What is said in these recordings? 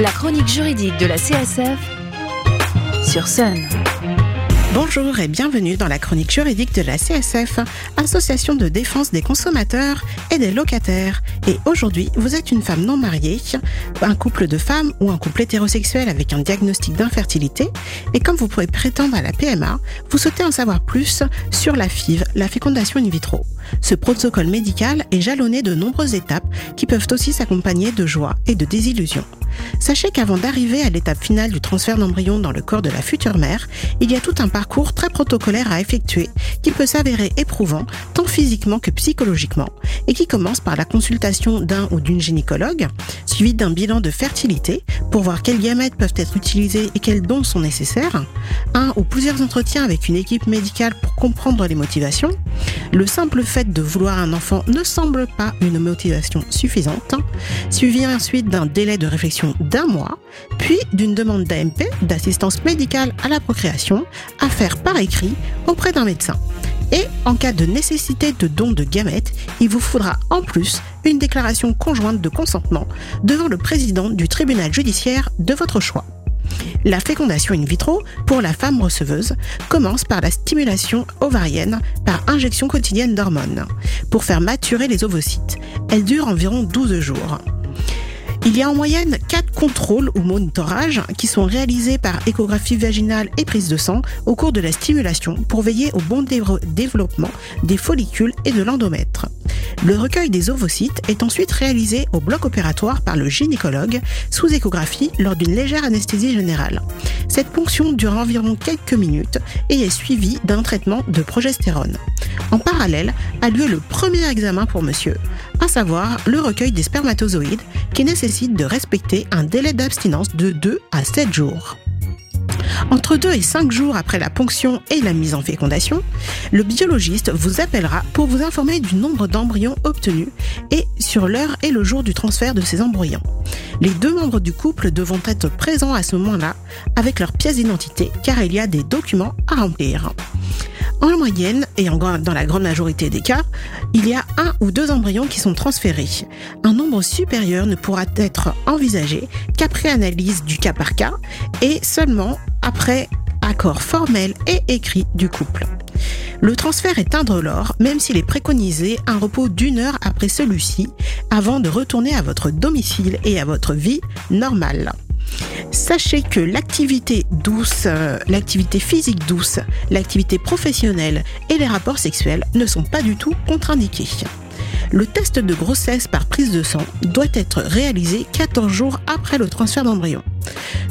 La chronique juridique de la CSF sur Sun. Bonjour et bienvenue dans la chronique juridique de la CSF, Association de défense des consommateurs et des locataires. Et aujourd'hui, vous êtes une femme non mariée, un couple de femmes ou un couple hétérosexuel avec un diagnostic d'infertilité. Et comme vous pouvez prétendre à la PMA, vous souhaitez en savoir plus sur la FIV, la fécondation in vitro. Ce protocole médical est jalonné de nombreuses étapes qui peuvent aussi s'accompagner de joie et de désillusion. Sachez qu'avant d'arriver à l'étape finale du transfert d'embryon dans le corps de la future mère, il y a tout un parcours très protocolaire à effectuer qui peut s'avérer éprouvant tant physiquement que psychologiquement et qui commence par la consultation d'un ou d'une gynécologue, suivi d'un bilan de fertilité pour voir quels gamètes peuvent être utilisés et quels dons sont nécessaires, un ou plusieurs entretiens avec une équipe médicale pour comprendre les motivations, le simple fait de vouloir un enfant ne semble pas une motivation suffisante, suivi ensuite d'un délai de réflexion d'un mois, puis d'une demande d'AMP, d'assistance médicale à la procréation, à faire par écrit auprès d'un médecin. Et en cas de nécessité de don de gamètes, il vous faudra en plus une déclaration conjointe de consentement devant le président du tribunal judiciaire de votre choix. La fécondation in vitro, pour la femme receveuse, commence par la stimulation ovarienne par injection quotidienne d'hormones, pour faire maturer les ovocytes. Elle dure environ 12 jours. Il y a en moyenne 4 contrôles ou monitorages qui sont réalisés par échographie vaginale et prise de sang au cours de la stimulation pour veiller au bon développement des follicules et de l'endomètre. Le recueil des ovocytes est ensuite réalisé au bloc opératoire par le gynécologue sous échographie lors d'une légère anesthésie générale. Cette ponction dure environ quelques minutes et est suivie d'un traitement de progestérone. En parallèle a lieu le premier examen pour monsieur, à savoir le recueil des spermatozoïdes qui nécessite de respecter un délai d'abstinence de 2 à 7 jours. Entre 2 et 5 jours après la ponction et la mise en fécondation, le biologiste vous appellera pour vous informer du nombre d'embryons obtenus et sur l'heure et le jour du transfert de ces embryons. Les deux membres du couple devront être présents à ce moment-là avec leur pièce d'identité car il y a des documents à remplir. En moyenne, et dans la grande majorité des cas, il y a un ou deux embryons qui sont transférés. Un nombre supérieur ne pourra être envisagé qu'après analyse du cas par cas et seulement après accord formel et écrit du couple. Le transfert est indolore, même s'il est préconisé un repos d'une heure après celui-ci, avant de retourner à votre domicile et à votre vie normale. Sachez que l'activité douce, euh, l'activité physique douce, l'activité professionnelle et les rapports sexuels ne sont pas du tout contre-indiqués. Le test de grossesse par prise de sang doit être réalisé 14 jours après le transfert d'embryon.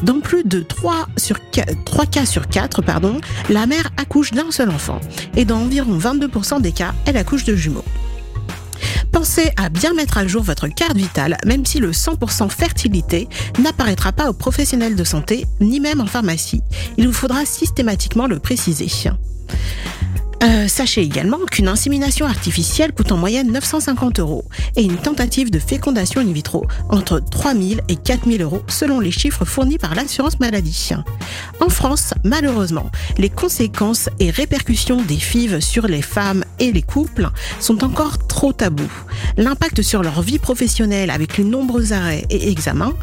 Dans plus de 3, sur 3 cas sur 4, pardon, la mère accouche d'un seul enfant et dans environ 22% des cas, elle accouche de jumeaux. Pensez à bien mettre à jour votre carte vitale, même si le 100% fertilité n'apparaîtra pas aux professionnels de santé, ni même en pharmacie. Il vous faudra systématiquement le préciser. Euh, sachez également qu'une insémination artificielle coûte en moyenne 950 euros et une tentative de fécondation in vitro entre 3000 et 4000 euros selon les chiffres fournis par l'assurance maladie. En France, malheureusement, les conséquences et répercussions des FIV sur les femmes et les couples sont encore trop tabous. L'impact sur leur vie professionnelle avec les nombreux arrêts et examens,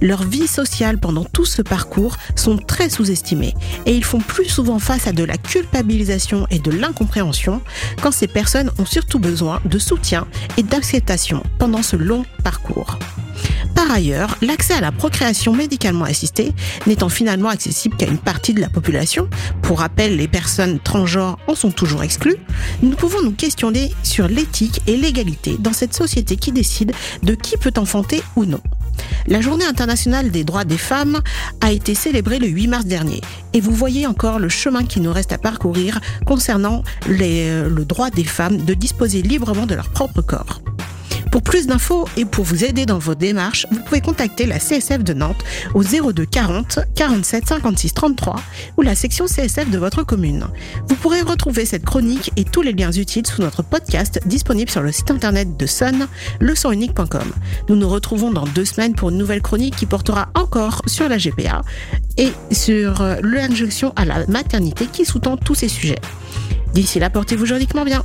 leur vie sociale pendant tout ce parcours sont très sous-estimés et ils font plus souvent face à de la culpabilisation et de l'incompréhension quand ces personnes ont surtout besoin de soutien et d'acceptation pendant ce long parcours. Par ailleurs, l'accès à la procréation médicalement assistée n'étant finalement accessible qu'à une partie de la population, pour rappel, les personnes transgenres en sont toujours exclues, nous pouvons nous questionner sur l'éthique et l'égalité dans cette société qui décide de qui peut enfanter ou non. La journée internationale des droits des femmes a été célébrée le 8 mars dernier et vous voyez encore le chemin qui nous reste à parcourir concernant le droit des femmes de disposer librement de leur propre corps. Pour plus d'infos et pour vous aider dans vos démarches, vous pouvez contacter la CSF de Nantes au 02 40 47 56 33 ou la section CSF de votre commune. Vous pourrez retrouver cette chronique et tous les liens utiles sous notre podcast disponible sur le site internet de Sun, leçonunique.com. Nous nous retrouvons dans deux semaines pour une nouvelle chronique qui portera encore sur la GPA et sur euh, l'injection à la maternité qui sous-tend tous ces sujets. D'ici là, portez-vous juridiquement bien.